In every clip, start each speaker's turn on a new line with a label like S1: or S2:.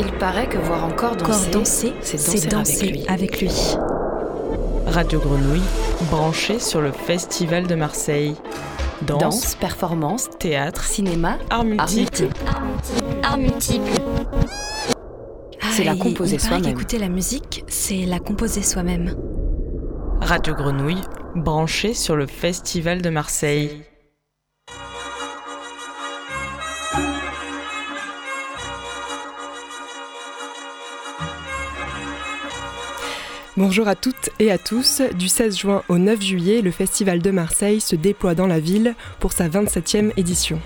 S1: Il paraît que voir encore danser,
S2: danser
S1: c'est danser,
S2: avec, lui.
S3: Radio Grenouille, branché sur le Festival de Marseille. Danse,
S1: Danse, performance,
S3: théâtre,
S1: cinéma,
S3: art multiple.
S4: Art multiple.
S1: C'est la
S2: Ah,
S1: composer soi-même.
S2: qu'écouter la musique, c'est la composer soi-même.
S3: Radio Grenouille, branché sur le Festival de Marseille.
S5: Bonjour à toutes et à tous. Du 16 juin au 9 juillet, le Festival de Marseille se déploie dans la ville pour sa 27e édition.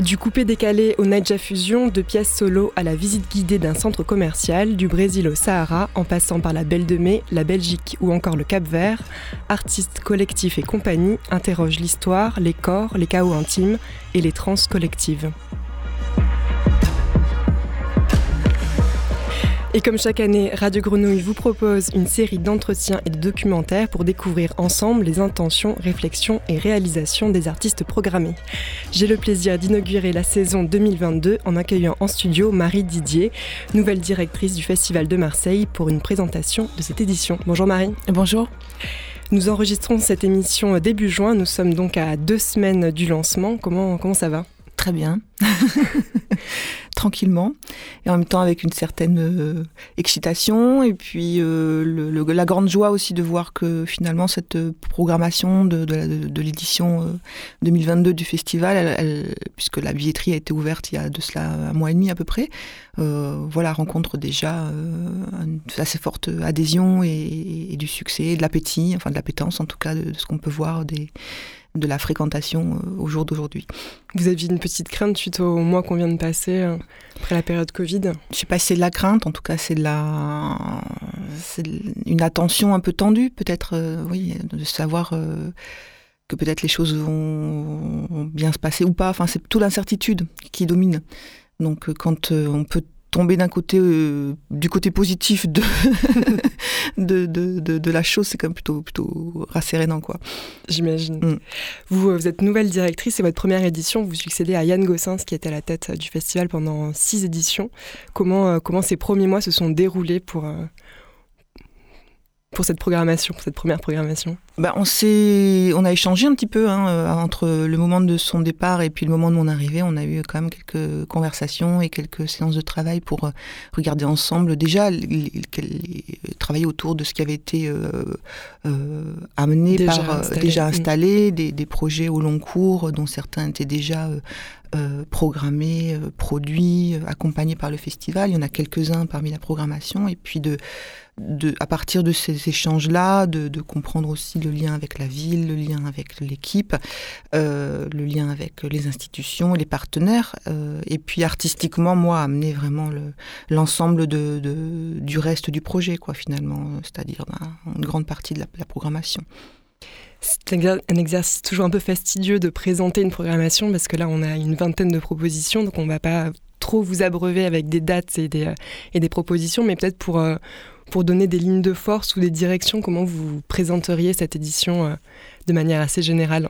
S5: Du coupé décalé au Naija Fusion, de pièces solo à la visite guidée d'un centre commercial, du Brésil au Sahara, en passant par la Belle de Mai, la Belgique ou encore le Cap Vert, artistes, collectifs et compagnie interrogent l'histoire, les corps, les chaos intimes et les trans collectives. Et comme chaque année, Radio Grenouille vous propose une série d'entretiens et de documentaires pour découvrir ensemble les intentions, réflexions et réalisations des artistes programmés. J'ai le plaisir d'inaugurer la saison 2022 en accueillant en studio Marie Didier, nouvelle directrice du Festival de Marseille, pour une présentation de cette édition. Bonjour Marie.
S6: Bonjour.
S5: Nous enregistrons cette émission début juin, nous sommes donc à deux semaines du lancement. Comment, comment ça va?
S6: Très bien. Tranquillement. Et en même temps avec une certaine euh, excitation. Et puis euh, la grande joie aussi de voir que finalement cette euh, programmation de, l'édition euh, 2022 du festival, puisque la billetterie a été ouverte il y a de cela un mois et demi à peu près, voilà, rencontre déjà une assez forte adhésion et, du succès, de l'appétit, enfin de l'appétence en tout cas de, ce qu'on peut voir de la fréquentation au jour d'aujourd'hui.
S5: Vous aviez une petite crainte suite au mois qu'on vient de passer, euh, après la période Covid
S6: Je sais pas si c'est de la crainte, en tout cas c'est de la, c'est une attention un peu tendue, peut-être, euh, oui, de savoir euh, que peut-être les choses vont, bien se passer ou pas. Enfin, c'est toute l'incertitude qui domine. Donc, euh, quand on peut tomber d'un côté, euh, du côté positif de, de, de, de- de la chose, c'est quand même plutôt, plutôt rassérénant, quoi.
S5: J'imagine.
S6: Mm.
S5: Vous, euh, vous êtes nouvelle directrice, c'est votre première édition. Vous succédez à Yann Gossens, qui était à la tête du festival pendant six éditions. Comment, euh, comment ces premiers mois se sont déroulés pour, euh, pour cette programmation, pour cette première programmation
S6: Bah, on, on a échangé un petit peu hein, euh, entre le moment de son départ et puis le moment de mon arrivée. On a eu quand même quelques conversations et quelques séances de travail pour euh, regarder ensemble déjà, les- les- les- travailler autour de ce qui avait été euh, euh, amené
S5: Déjà
S6: par euh,
S5: installé.
S6: déjà
S5: Mm.
S6: installé, des, des projets au long cours dont certains étaient déjà euh, programmés, euh, produits, euh, accompagnés par le festival. Il y en a quelques-uns parmi la programmation et puis de de, à partir de ces échanges-là, de, de comprendre aussi le lien avec la ville, le lien avec l'équipe, euh, le lien avec les institutions, les partenaires, euh, et puis artistiquement, moi, amener vraiment le- l'ensemble de, de- du reste du projet, quoi, finalement, c'est-à-dire ben, une grande partie de la, la programmation.
S5: C'est un exer- un exercice toujours un peu fastidieux de présenter une programmation parce que là, on a une vingtaine de propositions, donc on ne va pas trop vous abreuver avec des dates et des, euh, et des propositions, mais peut-être pour, euh, pour donner des lignes de force ou des directions, comment vous présenteriez cette édition euh, de manière assez générale?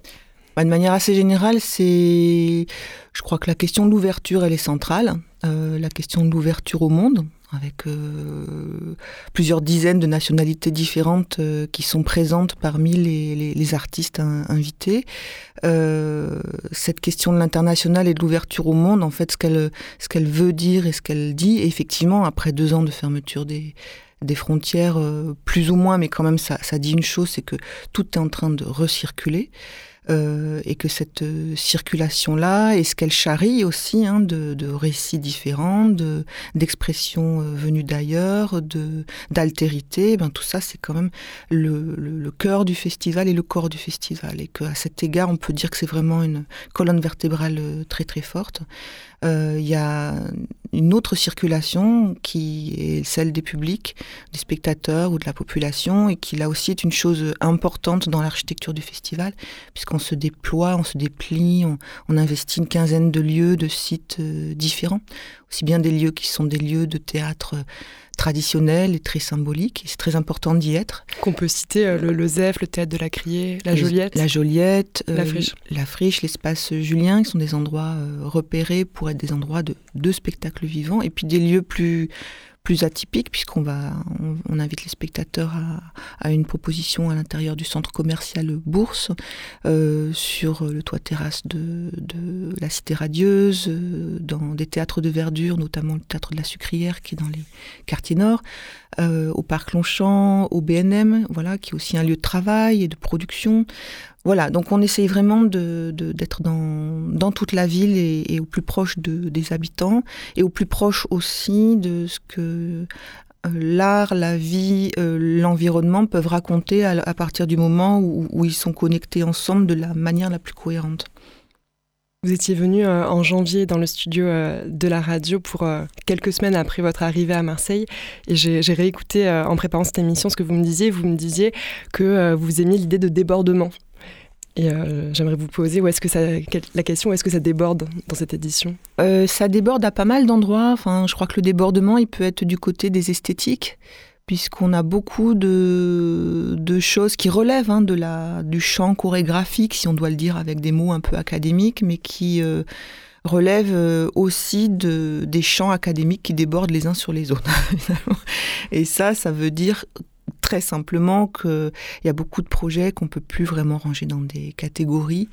S6: Bah, de manière assez générale, c'est, je crois que la question de l'ouverture, elle est centrale. La question de l'ouverture au monde, avec euh, plusieurs dizaines de nationalités différentes euh, qui sont présentes parmi les, les- les artistes in- invités. Euh, cette question de l'international et de l'ouverture au monde, en fait, ce qu'elle ce qu'elle veut dire et ce qu'elle dit, effectivement, après deux ans de fermeture des des frontières, euh, plus ou moins, mais quand même, ça, ça dit une chose, c'est que tout est en train de recirculer. Euh, et que cette euh, circulation-là, et ce qu'elle charrie aussi, hein, de, de récits différents, de, d'expressions euh, venues d'ailleurs, d'altérité, ben, tout ça, c'est quand même le, le, le cœur du festival et le corps du festival. Et qu'à cet égard, on peut dire que c'est vraiment une colonne vertébrale euh, très très forte. Euh, Il y a une autre circulation qui est celle des publics, des spectateurs ou de la population, et qui là aussi est une chose importante dans l'architecture du festival, puisqu'on on se déploie, on se déplie, on, investit une quinzaine de lieux, de sites différents, aussi bien des lieux qui sont des lieux de théâtre traditionnel et très symbolique. C'est très important d'y être.
S5: Qu'on peut citer le, le ZEF, le théâtre de la Criée, la Joliette.
S6: La Joliette,
S5: la Friche.
S6: La Friche, l'espace Julien, qui sont des endroits repérés pour être des endroits de, de spectacles vivants. Et puis des lieux plus plus atypique puisqu'on va on, invite les spectateurs à, une proposition à l'intérieur du centre commercial Bourse euh, sur le toit terrasse de, la Cité Radieuse, euh, dans des théâtres de verdure, notamment le théâtre de la Sucrière qui est dans les quartiers nord, euh, au parc Longchamp, au BNM, voilà qui est aussi un lieu de travail et de production. Voilà, donc on essaye vraiment d'être dans, toute la ville et, au plus proche des habitants et au plus proche aussi de ce que euh, l'art, la vie, euh, l'environnement peuvent raconter à, partir du moment où, ils sont connectés ensemble de la manière la plus cohérente.
S5: Vous étiez venu euh, en janvier dans le studio de la radio pour quelques semaines après votre arrivée à Marseille et j'ai réécouté en préparant cette émission ce que vous me disiez. Vous me disiez que vous aimiez l'idée de débordement euh, j'aimerais vous poser la question, où est-ce que ça déborde dans cette édition?
S6: Euh, Ça déborde à pas mal d'endroits. Enfin, je crois que le débordement, il peut être du côté des esthétiques, puisqu'on a beaucoup de, de choses qui relèvent hein, de la, du champ chorégraphique, si on doit le dire avec des mots un peu académiques, mais qui euh, relèvent aussi de, des champs académiques qui débordent les uns sur les autres. Et ça, ça veut dire très simplement qu'il y a beaucoup de projets qu'on peut plus vraiment ranger dans des catégories,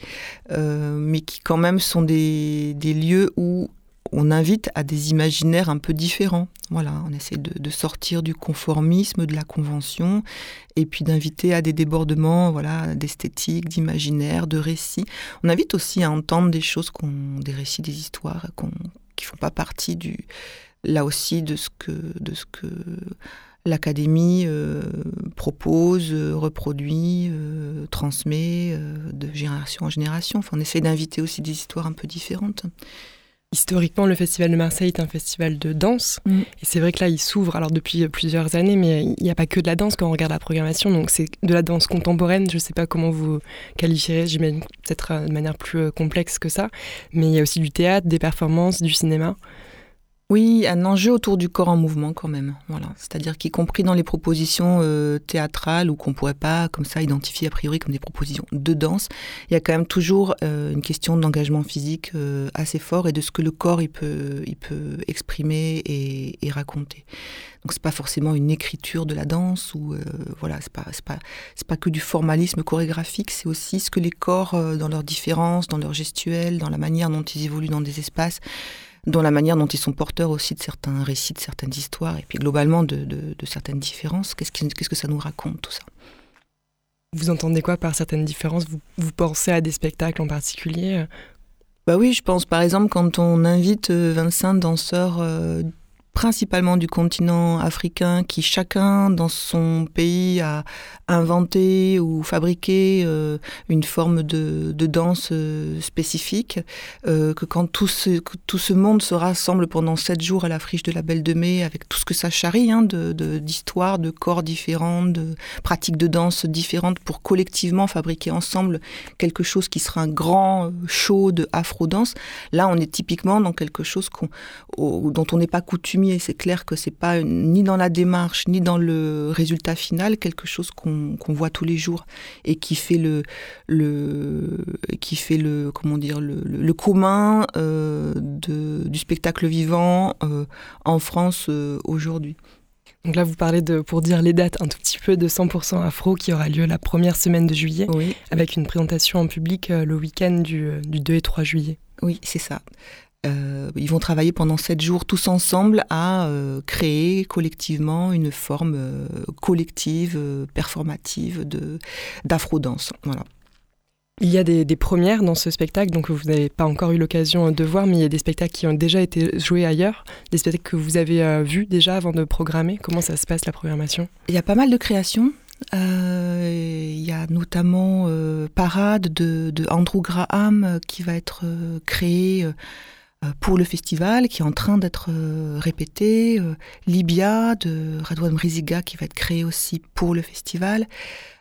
S6: euh, mais qui quand même sont des, des, lieux où on invite à des imaginaires un peu différents. Voilà, on essaie de, sortir du conformisme, de la convention, et puis d'inviter à des débordements, voilà, d'esthétique, d'imaginaire, de récits. On invite aussi à entendre des choses, des récits, des histoires qui font pas partie du, là aussi de ce que, de ce que l'Académie euh, propose, euh, reproduit, euh, transmet de génération en génération. Enfin, on essaie d'inviter aussi des histoires un peu différentes.
S5: Historiquement, le Festival de Marseille est un festival de danse. Mm. Et c'est vrai que là, il s'ouvre alors depuis plusieurs années, mais il n'y a pas que de la danse quand on regarde la programmation. Donc c'est de la danse contemporaine. Je ne sais pas comment vous qualifierez, j'imagine peut-être de manière plus complexe que ça. Mais il y a aussi du théâtre, des performances, du cinéma.
S6: Oui, un enjeu autour du corps en mouvement quand même. Voilà, c'est-à-dire qu'y compris dans les propositions euh, théâtrales ou qu'on pourrait pas comme ça identifier a priori comme des propositions de danse, il y a quand même toujours euh, une question d'engagement physique euh, assez fort et de ce que le corps il peut, il peut exprimer et, et raconter. Donc c'est pas forcément une écriture de la danse ou voilà, c'est pas c'est pas c'est pas que du formalisme chorégraphique, c'est aussi ce que les corps dans leurs différences, dans leur gestuelle, dans la manière dont ils évoluent dans des espaces dans la manière dont ils sont porteurs aussi de certains récits, de certaines histoires, et puis globalement de, certaines différences. Qu'est-ce, qu'est-ce que ça nous raconte tout ça?
S5: Vous entendez quoi par certaines différences? Vous, vous pensez à des spectacles en particulier?
S6: Bah oui, je pense. Par exemple quand on invite 25 euh, danseurs euh, principalement du continent africain, qui chacun dans son pays a inventé ou fabriqué euh, une forme de, danse euh, spécifique, euh, que quand tout ce, tout ce monde se rassemble pendant sept jours à la friche de la Belle de Mai, avec tout ce que ça charrie hein, d'histoires, de, corps différents, de pratiques de danse différentes, pour collectivement fabriquer ensemble quelque chose qui sera un grand show de afro-danse, là on est typiquement dans quelque chose dont on n'est pas coutumier c'est clair que c'est pas ni dans la démarche ni dans le résultat final quelque chose qu'on voit tous les jours et qui fait le, le qui fait le comment dire le, commun euh, du spectacle vivant euh, en France euh, aujourd'hui.
S5: Donc là, vous parlez de, pour dire les dates, un tout petit peu de 100% Afro qui aura lieu la première semaine de juillet, avec une présentation en public le week-end du, du 2 et 3 juillet.
S6: Oui, c'est ça. Euh, ils vont travailler pendant sept jours tous ensemble à euh, créer collectivement une forme euh, collective, performative de d'afro-danse. Voilà.
S5: Il y a des, premières dans ce spectacle, donc vous n'avez pas encore eu l'occasion de voir, mais il y a des spectacles qui ont déjà été joués ailleurs, des spectacles que vous avez vus déjà avant de programmer. Comment ça se passe la programmation?
S6: Il y a pas mal de créations. il y a notamment Parade de, de, Andrew Graham qui va être créé euh, pour le festival qui est en train d'être euh, répété, euh, Libya de Radouane Mriziga qui va être créé aussi pour le festival,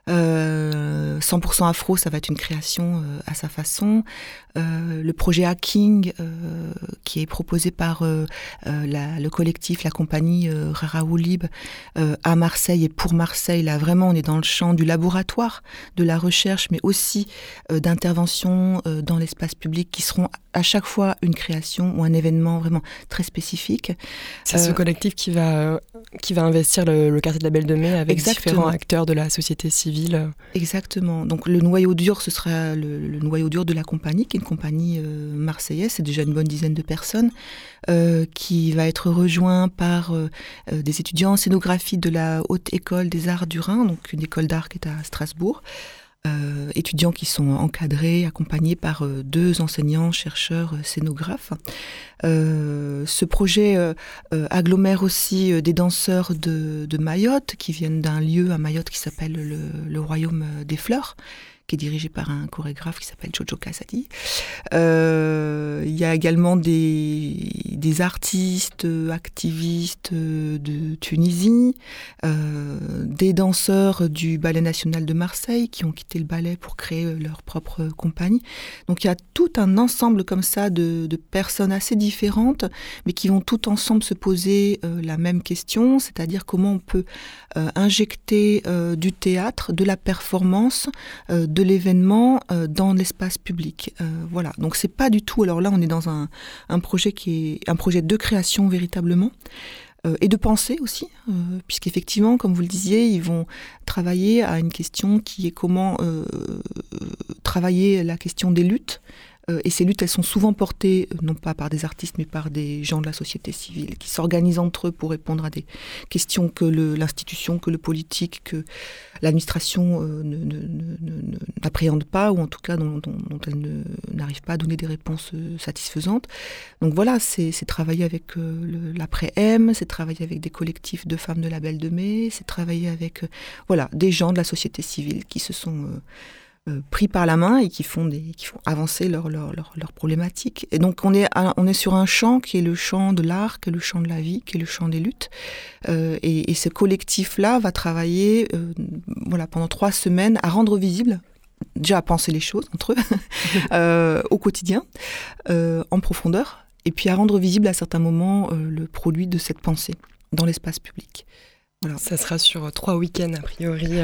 S6: 100% Afro, ça va être une création à sa façon. le projet Hacking, qui est proposé par le collectif, la compagnie Raraoulib à Marseille et pour Marseille, là vraiment on est dans le champ du laboratoire, de la recherche, mais aussi d'intervention dans l'espace public qui seront à chaque fois une création ou un événement vraiment très spécifique.
S5: C'est ce collectif qui va, qui va investir le, quartier de la Belle de Mai avec différents acteurs de la société civile.
S6: Exactement. Donc le noyau dur, ce sera le, noyau dur de la compagnie, qui est une compagnie euh, marseillaise, c'est déjà une bonne dizaine de personnes, euh, qui va être rejoint par euh, des étudiants en scénographie de la Haute École des Arts du Rhin, donc une école d'art qui est à Strasbourg. Euh, étudiants qui sont encadrés, accompagnés par euh, deux enseignants, chercheurs, euh, scénographes. ce projet agglomère aussi des danseurs de, Mayotte qui viennent d'un lieu à Mayotte qui s'appelle le, Royaume des Fleurs qui est dirigé par un chorégraphe qui s'appelle Jojo Kasadi. Euh, il y a également des, artistes, activistes de Tunisie, euh, des danseurs du Ballet national de Marseille qui ont quitté le ballet pour créer leur propre compagnie. Donc il y a tout un ensemble comme ça de, personnes assez différentes, mais qui vont tout ensemble se poser euh, la même question, c'est-à-dire comment on peut injecter du théâtre, de la performance, de l'événement euh, dans l'espace public. Euh, voilà. Donc c'est pas du tout. Alors là, on est dans un, projet qui est un projet de création véritablement euh, et de pensée aussi, puisqu'effectivement, comme vous le disiez, ils vont travailler à une question qui est comment travailler la question des luttes euh, et ces luttes, elles sont souvent portées, euh, non pas par des artistes, mais par des gens de la société civile, qui s'organisent entre eux pour répondre à des questions que l'institution, que le politique, que l'administration euh, n'appréhende pas, ou en tout cas dont, elle n'arrive pas à donner des réponses satisfaisantes. Donc voilà, c'est travailler avec l'après-M, c'est travailler avec des collectifs de femmes de la Belle de Mai, c'est travailler avec voilà, des gens de la société civile qui se sont... Euh, pris par la main et qui font, des, qui font avancer leurs leur, leur, problématiques. Et donc on est, on est sur un champ qui est le champ de l'art, qui est le champ de la vie, qui est le champ des luttes. Euh, et, ce collectif-là va travailler euh, voilà, pendant trois semaines à rendre visible déjà à penser les choses entre eux au quotidien, en profondeur, et puis à rendre visible à certains moments le produit de cette pensée dans l'espace public.
S5: Voilà. Ça sera sur trois week-ends a priori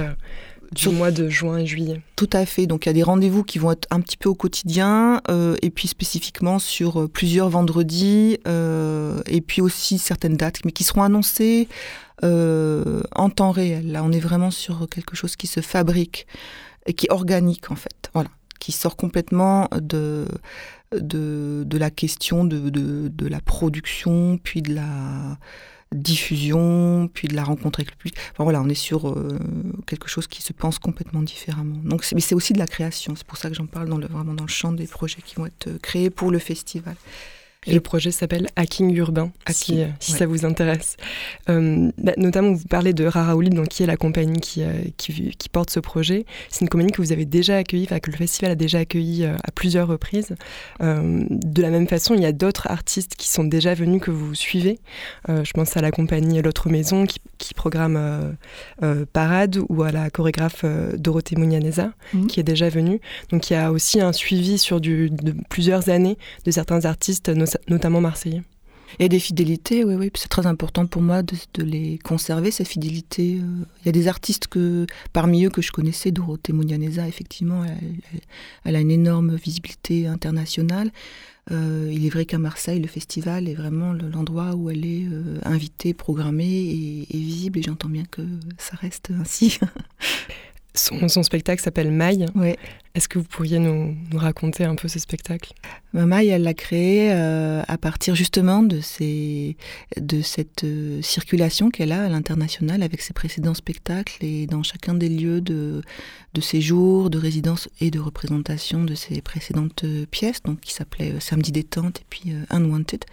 S5: du mois de juin et juillet.
S6: Tout à fait. Donc il y a des rendez-vous qui vont être un petit peu au quotidien, euh, et puis spécifiquement sur euh, plusieurs vendredis, euh, et puis aussi certaines dates, mais qui seront annoncées en temps réel. Là, on est vraiment sur quelque chose qui se fabrique et qui est organique en fait. Voilà, qui sort complètement de de, de la question de, de, de la production, puis de la diffusion, puis de la rencontre avec le public. Enfin voilà, on est sur euh, quelque chose qui se pense complètement différemment. Donc, mais c'est aussi de la création. C'est pour ça que j'en parle dans le, vraiment dans le champ des projets qui vont être euh, créés pour le festival.
S5: Et le projet s'appelle Hacking Urbain, si, ça vous intéresse. Euh, bah, notamment, vous parlez de Rara donc, qui est la compagnie qui, euh, qui, qui, porte ce projet. C'est une compagnie que vous avez déjà accueillie, que le festival a déjà accueilli euh, à plusieurs reprises. de la même façon, il y a d'autres artistes qui sont déjà venus que vous suivez. je pense à la compagnie L'autre Maison qui, qui programme Parade ou à la chorégraphe Dorothée Mounianeza mhm. qui est déjà venue. Donc il y a aussi un suivi sur du, de plusieurs années de certains artistes, notamment marseillais.
S6: Il y a des fidélités, oui, oui. C'est très important pour moi de, les conserver, ces fidélités. Euh. Il y a des artistes que, parmi eux que je connaissais, Dorothée Mounianeza, effectivement, elle, a une énorme visibilité internationale. Euh, il est vrai qu'à Marseille, le festival est vraiment l'endroit où elle est euh, invitée, programmée et, et visible, et j'entends bien que ça reste ainsi.
S5: Son, spectacle s'appelle Maille.
S6: Ouais.
S5: Est-ce que vous pourriez nous, raconter un peu ce spectacle?
S6: Maille, elle l'a créé euh, à partir justement de, cette euh, circulation qu'elle a à l'international avec ses précédents spectacles et dans chacun des lieux de, séjour, de résidence et de représentation de ses précédentes euh, pièces, donc qui s'appelait Samedi détente et puis Unwanted.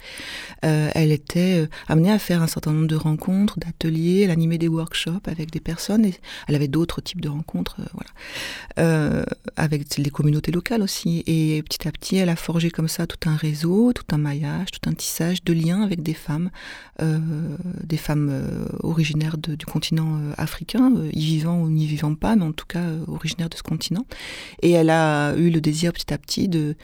S6: elle était amenée à faire un certain nombre de rencontres, d'ateliers, elle animait des workshops avec des personnes et elle avait d'autres types de rencontres, avec les communautés locales aussi. Et petit à petit, elle a forgé comme ça tout un réseau, tout un maillage, tout un tissage de liens avec des femmes, euh, des femmes euh, originaires du continent euh, africain, y vivant ou n'y vivant pas, mais en tout cas originaires de ce continent. Et elle a eu le désir petit à petit de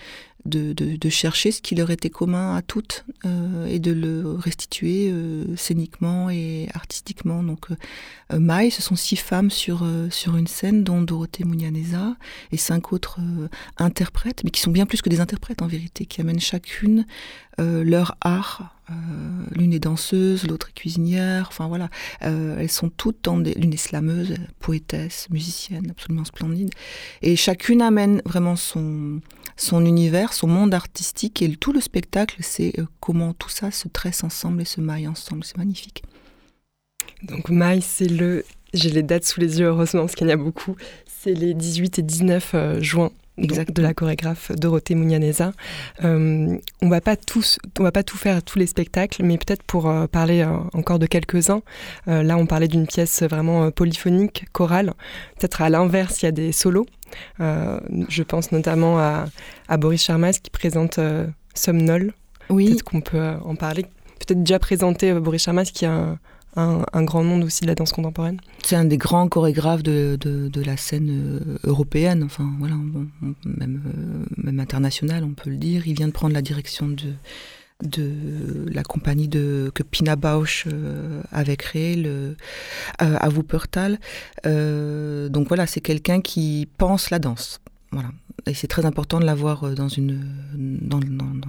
S6: de, chercher ce qui leur était commun à toutes euh, et de le restituer euh, scéniquement et artistiquement. Donc, euh, Maï, ce sont six femmes sur, sur une scène, dont Dorothée Mounianeza et cinq autres interprètes, mais qui sont bien plus que des interprètes en vérité, qui amènent chacune leur art. l'une est danseuse, l'autre est cuisinière. Enfin voilà, elles sont toutes dans des. L'une est slameuse, poétesse, musicienne, absolument splendide. Et chacune amène vraiment son son univers, son monde artistique et tout le spectacle, c'est euh, comment tout ça se tresse ensemble et se maille ensemble. C'est magnifique.
S5: Donc maille, c'est le... J'ai les dates sous les yeux, heureusement, parce qu'il y en a beaucoup. C'est les 18 et 19 euh, juin de la chorégraphe Dorothée Mounianeza. Euh, on va pas tous, on va pas tout faire tous les spectacles, mais peut-être pour parler encore de quelques-uns. là, on parlait d'une pièce vraiment polyphonique, chorale. Peut-être à l'inverse, il y a des solos. Euh, je pense notamment à, Boris Charmas qui présente euh, Somnol. Oui. Peut-être qu'on peut euh, en parler. Peut-être déjà présenter Boris Charmas qui a un, grand nom aussi de la danse contemporaine.
S6: C'est un des grands chorégraphes de, la scène européenne, enfin voilà, même, même internationale, on peut le dire. Il vient de prendre la direction de, de la compagnie de, que Pina Bausch euh, avait créée, le, euh, à Wuppertal. Euh, donc voilà, c'est quelqu'un qui pense la danse. Et c'est très important de l'avoir dans, une, dans,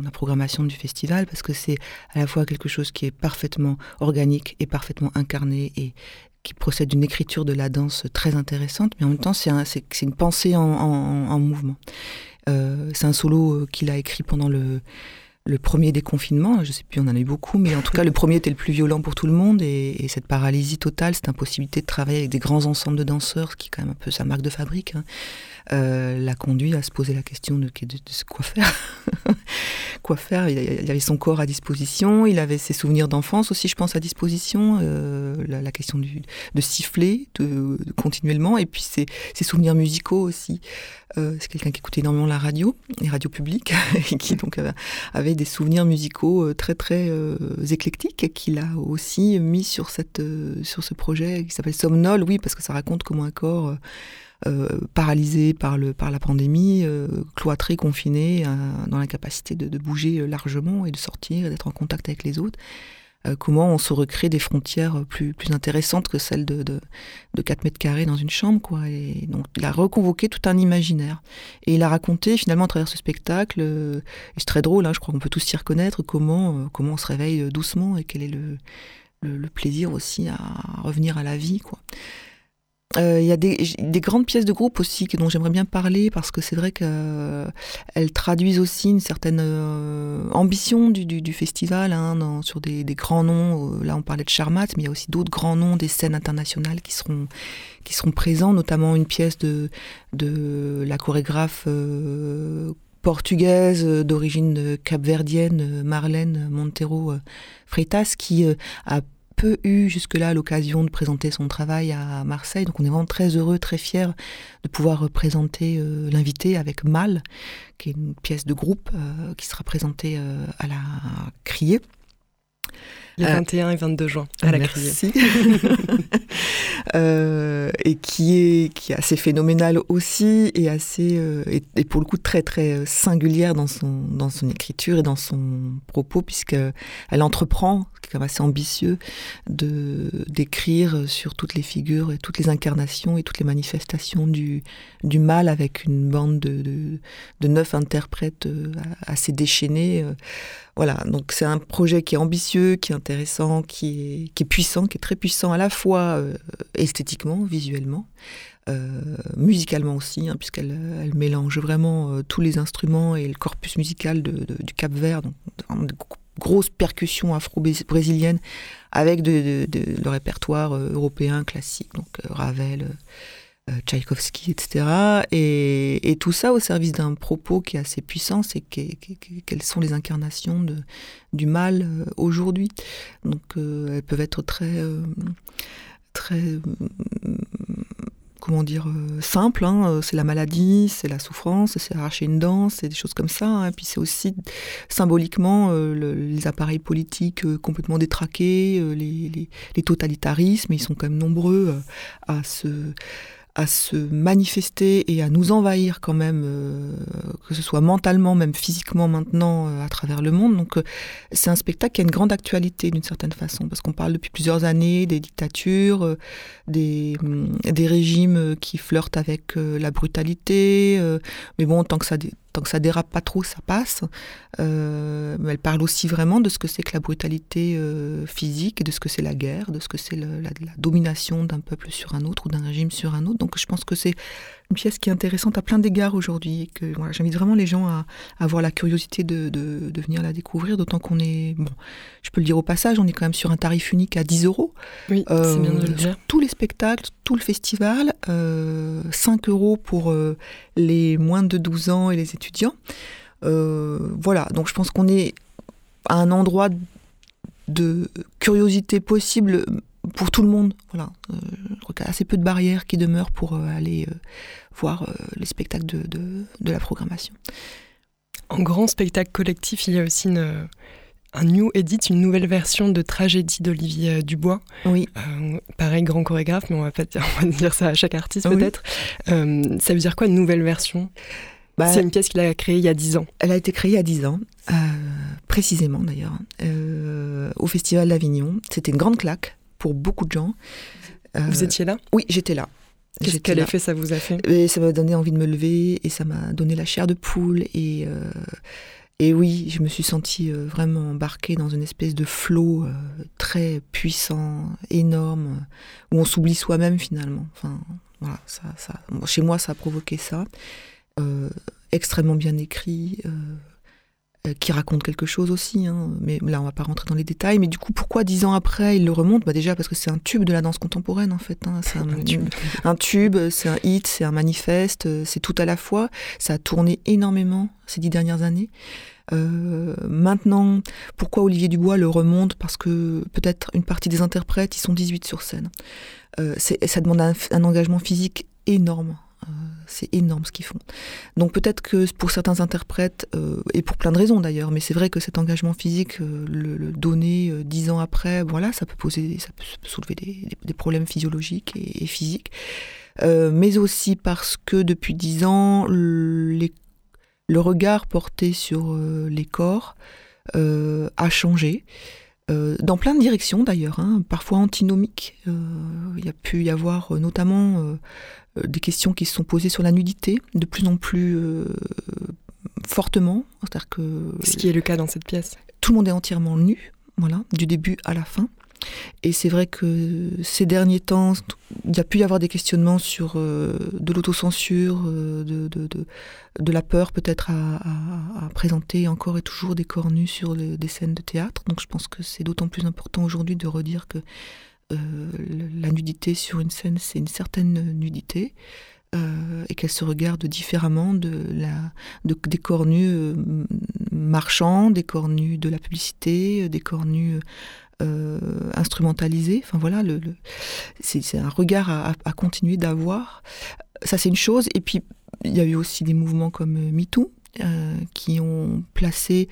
S6: la programmation du festival parce que c'est à la fois quelque chose qui est parfaitement organique et parfaitement incarné et qui procède d'une écriture de la danse très intéressante, mais en même temps c'est une pensée en, mouvement. c'est un solo qu'il a écrit pendant le, le premier déconfinement, je sais plus, on en a eu beaucoup, mais en tout cas, le premier était le plus violent pour tout le monde. Et, cette paralysie totale, cette impossibilité de travailler avec des grands ensembles de danseurs, ce qui est quand même un peu sa marque de fabrique, hein, euh, l'a conduit à se poser la question de, quoi faire. quoi faire? Il, avait son corps à disposition, il avait ses souvenirs d'enfance aussi, je pense, à disposition. Euh, la, question du, de siffler de, continuellement, et puis ses souvenirs musicaux aussi. Euh, c'est quelqu'un qui écoutait énormément la radio, les radios publiques, et qui donc avait, des souvenirs musicaux euh, très très euh, éclectiques, qu'il a aussi mis sur, cette, sur ce projet qui s'appelle Somnol, oui, parce que ça raconte comment un corps paralysé par, le, par la pandémie, cloîtré, confiné, dans l'incapacité de, de, bouger largement et de sortir, d'être en contact avec les autres, comment on se recrée des frontières plus, plus intéressantes que celles de, de, 4 mètres carrés dans une chambre. Quoi. Et donc, il a reconvoqué tout un imaginaire. Et il a raconté, finalement, à travers ce spectacle, euh, et c'est très drôle, hein, je crois qu'on peut tous s'y reconnaître, comment, euh, comment on se réveille doucement et quel est le, le, le, plaisir aussi à revenir à la vie. Quoi. Euh, il y a des, grandes pièces de groupe aussi dont j'aimerais bien parler parce que c'est vrai qu'elles euh, traduisent aussi une certaine euh, ambition du, festival hein, sur des, grands noms. Là, on parlait de Charmat, mais il y a aussi d'autres grands noms des scènes internationales qui seront, qui seront présents, notamment une pièce de, de la chorégraphe portugaise d'origine capverdienne, Marlène Montero Freitas, qui a peu eu jusque-là l'occasion de présenter son travail à Marseille. Donc on est vraiment très heureux, très fiers de pouvoir présenter euh, l'invité avec Mal, qui est une pièce de groupe euh, qui sera présentée euh, à la Criée.
S5: Les 21 et 22 juin à la
S6: Merci. euh, et qui est, qui est assez phénoménale aussi et assez et, et, pour le coup très très singulière dans son dans son écriture et dans son propos puisque elle entreprend qui est assez ambitieux, de d'écrire sur toutes les figures et toutes les incarnations et toutes les manifestations du, du mal avec une bande de, de, neuf interprètes euh, assez déchaînés. Euh. Voilà, donc c'est un projet qui est ambitieux, qui est intéressant, qui est, qui est puissant, qui est très puissant à la fois euh, esthétiquement, visuellement. musicalement aussi, hein, puisqu'elle elle mélange vraiment tous les instruments et le corpus musical de, du Cap Vert, donc grosse percussion afro-brésilienne avec de, le répertoire euh, européen classique, donc euh, Ravel, euh, Tchaïkovski, etc. Et, tout ça au service d'un propos qui est assez puissant, c'est quelles sont les incarnations du mal aujourd'hui. Donc elles peuvent être très, très comment dire, euh, simples. Hein. Euh, c'est la maladie, c'est la souffrance, c'est arracher une dent, c'est des choses comme ça. Hein. Puis c'est aussi symboliquement les appareils politiques complètement détraqués, les, les, totalitarismes. Ils sont quand même nombreux à se à se manifester et à nous envahir quand même, euh, que ce soit mentalement, même physiquement maintenant euh, à travers le monde. Donc euh, c'est un spectacle qui a une grande actualité d'une certaine façon, parce qu'on parle depuis plusieurs années des dictatures, des, hum, des régimes qui flirtent avec la brutalité, mais bon, tant que ça tant que ça dérape pas trop, ça passe. Euh, elle parle aussi vraiment de ce que c'est que la brutalité euh, physique, de ce que c'est la guerre, de ce que c'est la, la, domination d'un peuple sur un autre ou d'un régime sur un autre. Donc je pense que c'est une pièce qui est intéressante à plein d'égards aujourd'hui. que voilà, j'invite vraiment les gens à, avoir la curiosité de, de, venir la découvrir, d'autant qu'on est, bon, je peux le dire au passage, on est quand même sur un tarif unique à 10 euros.
S5: Oui, c'est bien de le euh, dire.
S6: Tous les spectacles, tout le festival, 5 euh, euros pour euh, les moins de 12 ans et les étudiants. Voilà, donc je pense qu'on est à un endroit de curiosité possible pour tout le monde. Voilà, euh, je crois qu'il y a assez peu de barrières qui demeurent pour euh, aller euh, voir les spectacles de, de, la programmation.
S5: En grand spectacle collectif, il y a aussi une, un new edit, une nouvelle version de Tragédie d'Olivier Dubois.
S6: Oui.
S5: pareil, grand chorégraphe, mais on va pas dire, on va dire ça à chaque artiste peut-être. ça veut dire quoi une nouvelle version? Bah, C'est une pièce qu'il a créée il y a 10 ans.
S6: Elle a été créée il y a 10 ans, précisément d'ailleurs, au Festival d'Avignon. C'était une grande claque pour beaucoup de gens.
S5: Vous euh, étiez là?
S6: Oui, j'étais là.
S5: Quel effet ça vous a fait?
S6: Et Ça m'a donné envie de me lever et ça m'a donné la chair de poule. Et, euh, et oui, je me suis sentie euh, vraiment embarquée dans une espèce de flot très puissant, énorme, où on s'oublie soi-même finalement. Enfin, voilà, ça, ça, chez moi, ça a provoqué ça. Extrêmement bien écrit euh, qui raconte quelque chose aussi, hein. mais là on va pas rentrer dans les détails. Mais du coup, pourquoi dix ans après il le remonte? Bah Déjà parce que c'est un tube de la danse contemporaine en fait. Hein. C'est un, tube, c'est un hit, c'est un manifeste, euh, c'est tout à la fois. Ça a tourné énormément ces dix dernières années. Euh, maintenant, pourquoi Olivier Dubois le remonte? Parce que peut-être une partie des interprètes, ils sont 18 sur scène. Euh, ça demande un engagement physique énorme. Euh, c'est énorme ce qu'ils font. Donc peut-être que pour certains interprètes, euh, et pour plein de raisons d'ailleurs, mais c'est vrai que cet engagement physique, euh, le, donner dix ans après, voilà, ça peut poser, ça peut soulever des, problèmes physiologiques et, physiques. mais aussi parce que depuis dix ans, le regard porté sur les corps a changé. Dans plein de directions d'ailleurs, hein, parfois antinomiques. Il y a pu y avoir notamment euh, des questions qui se sont posées sur la nudité de plus en plus euh, fortement.
S5: C'est-à-dire que ce qui est le cas dans cette pièce.
S6: Tout le monde est entièrement nu, voilà, du début à la fin. Et c'est vrai que ces derniers temps, il y a pu y avoir des questionnements sur euh, de l'autocensure, de, de, la peur peut-être à, présenter encore et toujours des corps nus sur des scènes de théâtre. Donc je pense que c'est d'autant plus important aujourd'hui de redire que euh, la nudité sur une scène, c'est une certaine nudité. Euh, et qu'elle se regarde différemment de des corps nus euh, marchands, des corps nus de la publicité, des corps nus instrumentalisés. Enfin voilà, c'est un regard à, continuer d'avoir. Ça, c'est une chose. Et puis, il y a eu aussi des mouvements comme MeToo, qui ont placé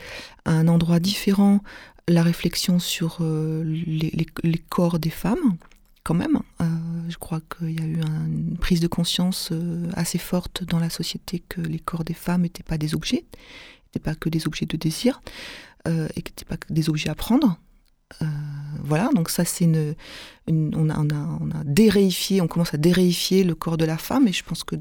S6: à un endroit différent la réflexion sur euh, les, corps des femmes, quand même. Euh, je crois qu'il y a eu une prise de conscience euh, assez forte dans la société que les corps des femmes n'étaient pas des objets, n'étaient pas que des objets de désir, et n'étaient pas que des objets à prendre, euh, voilà, donc ça c'est une, on, a, on, a, on, a, déréifié, on commence à déréifier le corps de la femme, et je pense que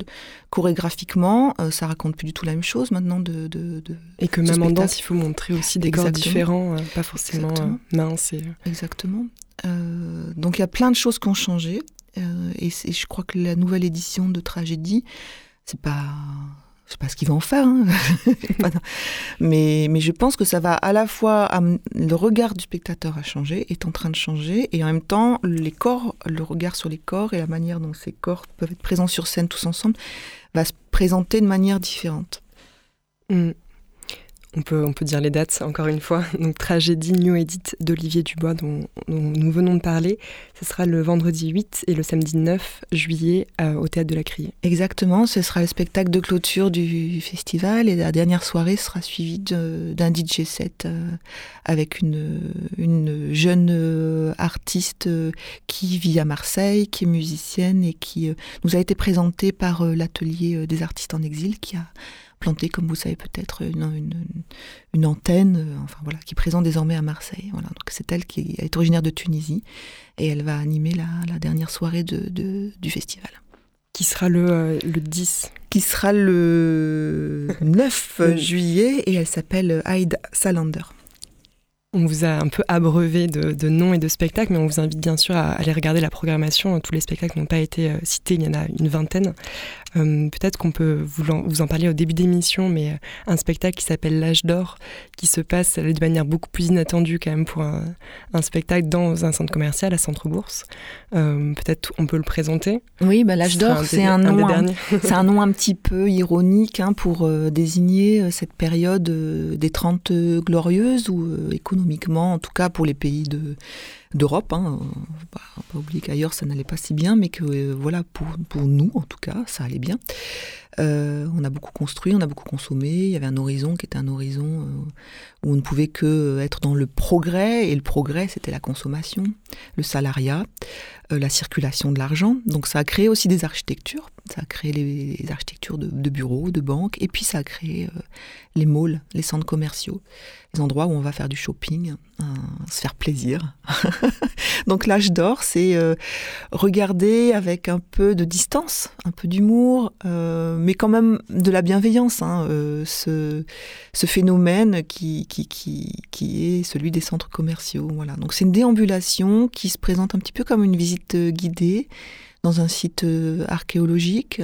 S6: chorégraphiquement, euh, ça raconte plus du tout la même chose maintenant. De, de,
S5: et que même en danse, il faut montrer aussi des corps différents, euh, pas forcément minces.
S6: Exactement. donc il y a plein de choses qui ont changé, et, et, je crois que la nouvelle édition de Tragédie, c'est pas sais pas ce qu'il va en faire, hein. mais, mais je pense que ça va à la fois le regard du spectateur a changé, est en train de changer, et en même temps les corps, le regard sur les corps et la manière dont ces corps peuvent être présents sur scène tous ensemble va se présenter de manière différente.
S5: Hmm. On peut, on peut dire les dates encore une fois. Donc tragédie New Edit d'Olivier Dubois dont, nous venons de parler. Ce sera le vendredi 8 et le samedi 9 juillet euh, au Théâtre de la Criée.
S6: Exactement, ce sera le spectacle de clôture du festival et la dernière soirée sera suivie d'un DJ set euh, avec une, une jeune euh, artiste qui vit à Marseille, qui est musicienne et qui nous a été présentée par l'atelier des artistes en exil qui a planté, comme vous savez peut-être, une, antenne, euh, enfin voilà, qui présente désormais à Marseille. Voilà, donc c'est elle qui est originaire de Tunisie et elle va animer la, dernière soirée de, du festival.
S5: Qui sera le, 10
S6: euh, Qui sera le 9 juillet et elle s'appelle Aïda Salander.
S5: On vous a un peu abreuvé de, noms et de spectacles, mais on vous invite bien sûr à aller regarder la programmation. Tous les spectacles n'ont pas été euh, cités, il y en a une vingtaine. Euh, peut-être qu'on peut vous en, vous en, parler au début d'émission, mais euh, un spectacle qui s'appelle L'âge d'or, qui se passe de manière beaucoup plus inattendue quand même pour un, spectacle dans un centre commercial à Centre-Bourse. Euh, peut-être on peut le présenter.
S6: Oui, bah, L'âge d'or, c'est un, nom, c'est un nom un petit peu ironique hein, pour désigner cette période des Trente glorieuses, ou économiquement, en tout cas pour les pays de d'Europe. Hein. Pas, pas oublier qu'ailleurs ça n'allait pas si bien, mais que euh, voilà, pour, pour, nous en tout cas, ça allait bien. Euh, on a beaucoup construit, on a beaucoup consommé. Il y avait un horizon qui était un horizon euh, où on ne pouvait que être dans le progrès, et le progrès c'était la consommation, le salariat, la circulation de l'argent. Donc ça a créé aussi des architectures. Ça a créé les, architectures de, bureaux, de banques, et puis ça a créé les malls, les centres commerciaux, les endroits où on va faire du shopping, se faire plaisir. Donc l'âge d'or, c'est euh, regarder avec un peu de distance, un peu d'humour, euh, mais quand même de la bienveillance, hein, euh, ce, phénomène qui, qui, est celui des centres commerciaux. Voilà. Donc c'est une déambulation qui se présente un petit peu comme une visite guidée dans un site archéologique.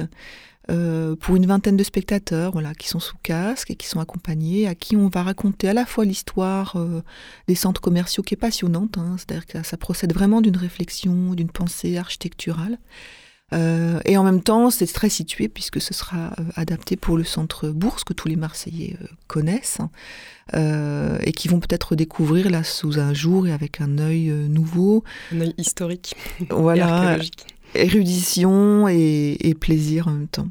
S6: Euh, pour une vingtaine de spectateurs voilà, qui sont sous casque et qui sont accompagnés, à qui on va raconter à la fois l'histoire euh, des centres commerciaux qui est passionnante, hein, c'est-à-dire que ça procède vraiment d'une réflexion, d'une pensée architecturale. Euh, et en même temps, c'est très situé puisque ce sera adapté pour le centre Bourse que tous les Marseillais connaissent et qui vont peut-être découvrir là sous un jour et avec un œil nouveau.
S5: Un œil historique.
S6: Voilà. Et archéologique érudition et, plaisir en même temps.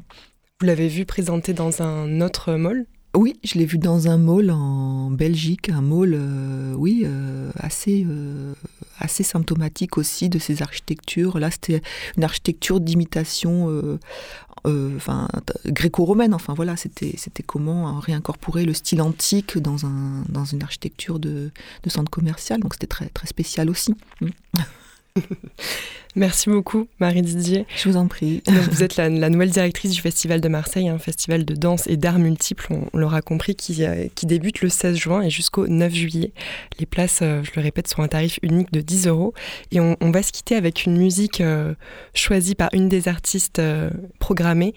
S5: Vous l'avez vu présenté dans un autre mall?
S6: Oui, je l'ai vu dans un mall en Belgique, un mall, euh, oui, euh, assez, euh, assez symptomatique aussi de ces architectures. Là, c'était une architecture d'imitation, enfin gréco-romaine. Enfin voilà, c'était, c'était comment réincorporer le style antique dans un, dans une architecture de, de centre commercial. Donc c'était très, très spécial aussi.
S5: Merci beaucoup, Marie Didier.
S6: Je vous en prie.
S5: vous êtes la, nouvelle directrice du Festival de Marseille, un festival de danse et d'arts multiples, on, l'aura compris, qui, euh, qui, débute le 16 juin et jusqu'au 9 juillet. Les places, euh, je le répète, sont un tarif unique de 10 euros. Et on, va se quitter avec une musique euh, choisie par une des artistes programmées,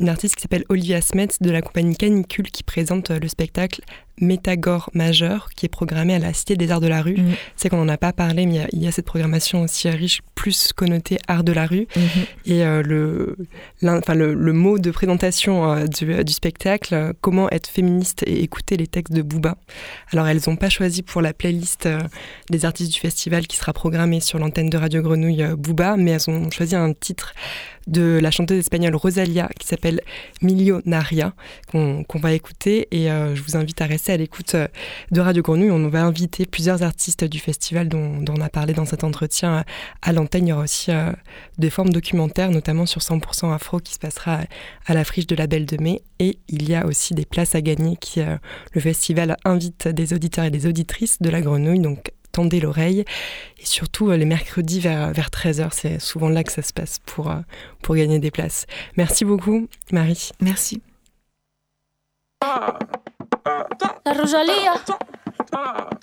S5: une artiste qui s'appelle Olivia Smets de la compagnie Canicule qui présente le spectacle Métagore majeur qui est programmé à la Cité des Arts de la Rue. Mm. C'est qu'on n'en a pas parlé, mais il y, a cette programmation aussi riche, plus connotée Art de la rue. Mm-hmm. Et euh, le, enfin, le, mot de présentation euh, du, spectacle, euh, comment être féministe et écouter les textes de Booba. Alors elles n'ont pas choisi pour la playlist des artistes du festival qui sera programmée sur l'antenne de Radio Grenouille Booba, mais elles ont choisi un titre de la chanteuse espagnole Rosalia qui s'appelle Milionaria qu'on va écouter et je vous invite à rester à l'écoute euh, de Radio Grenouille. On va inviter plusieurs artistes du festival dont, on a parlé dans cet entretien euh, à l'antenne. Il y aura aussi euh, des formes documentaires, notamment sur 100% Afro, qui se passera à la friche de la Belle de Mai. Et il y a aussi des places à gagner qui le festival invite des auditeurs et des auditrices de la Grenouille. Donc tendez l'oreille. Et surtout, les mercredis vers, vers 13h, c'est souvent là que ça se passe pour, pour gagner des places. Merci beaucoup, Marie.
S6: Merci.
S7: La Rosalía. Uh,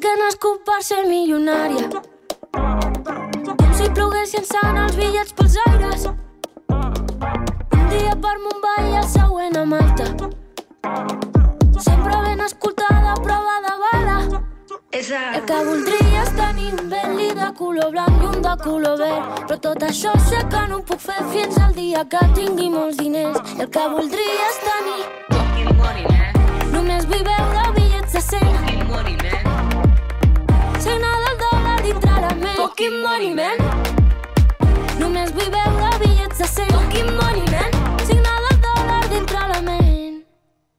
S7: que no és per ser milionària. Com si ploguessin sant els bitllets pels aires. Un dia per Mumbai i el següent a Malta. Sempre ben escoltada, prova Esa... El que voldria és tenir un Bentley de color blanc i un de color verd. Però tot això sé que no ho puc fer fins al dia que tingui molts diners. El que voldria és tenir... Fucking money, man. Només vull veure bitllets de 100. Fucking money, man. Cena del dòlar dintre la ment. Fucking money, man. Només vull veure bitllets de 100. Fucking money, man. Cena del dòlar dintre la ment.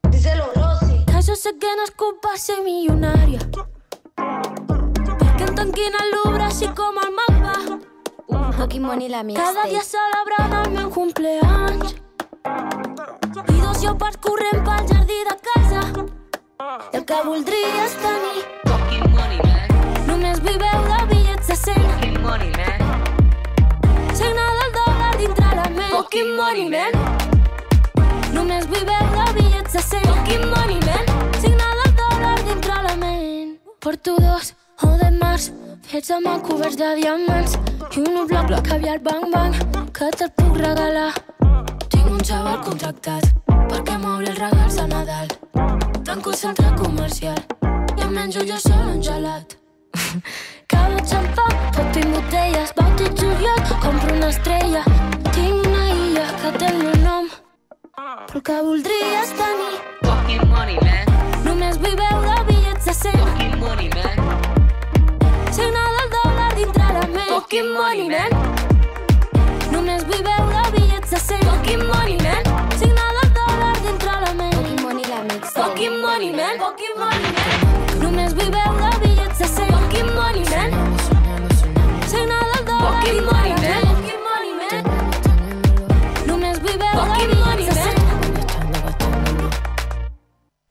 S4: Díselo, Rosy.
S7: Que jo sé que nascut per ser milionària. El Louvre així com el mapa.
S4: Pokémon Money la
S7: Cada dia celebrant el meu cumpleaños. I dos lleopards corrent pel jardí de casa. I el que voldries tenir
S8: Fucking money, man.
S7: només viveu de bitllets de 100.
S8: Fucking money, man.
S7: Signe del dòlar dintre la ment. Fucking money, man. Només viveu de bitllets de 100. Fucking money, man. Signe del dòlar dintre la ment. Porto dos o de març, fets amb el coberts de diamants. I un bloc de caviar bang bang, que te'l puc regalar. Tinc un xaval contractat perquè m'obri els regals de Nadal. Tanco el centre comercial i em menjo jo sol un gelat. Cada xampà, tot tinc botelles, bauti juliol, compro una estrella. Tinc una illa que té el meu nom, però que voldries tenir.
S8: Fucking money, man.
S7: Només viveu de bitllets de 100.
S8: Fucking money, man.
S7: Fucking money, man. Només viveu de bitllets de 100. Fucking money, man. Signe del dòlar dintre la ment.
S4: Pokémon la mixtape.
S7: Fucking money, man. Fucking money, man. Només viveu de bitllets de 100. Fucking money, man. Signe del dòlar
S8: Fucking
S7: dintre
S8: money,
S7: la
S8: man.
S7: ment. Fucking money, man. Només viveu de
S8: Fucking money,
S7: bitllets de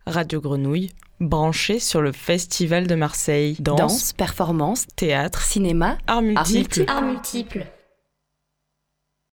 S7: 100.
S3: Radio Grenouille, branché sur le Festival de Marseille. Danse,
S1: Danse, performance,
S3: théâtre,
S1: cinéma,
S3: arts multiples.
S1: multiples.
S4: Art multiple.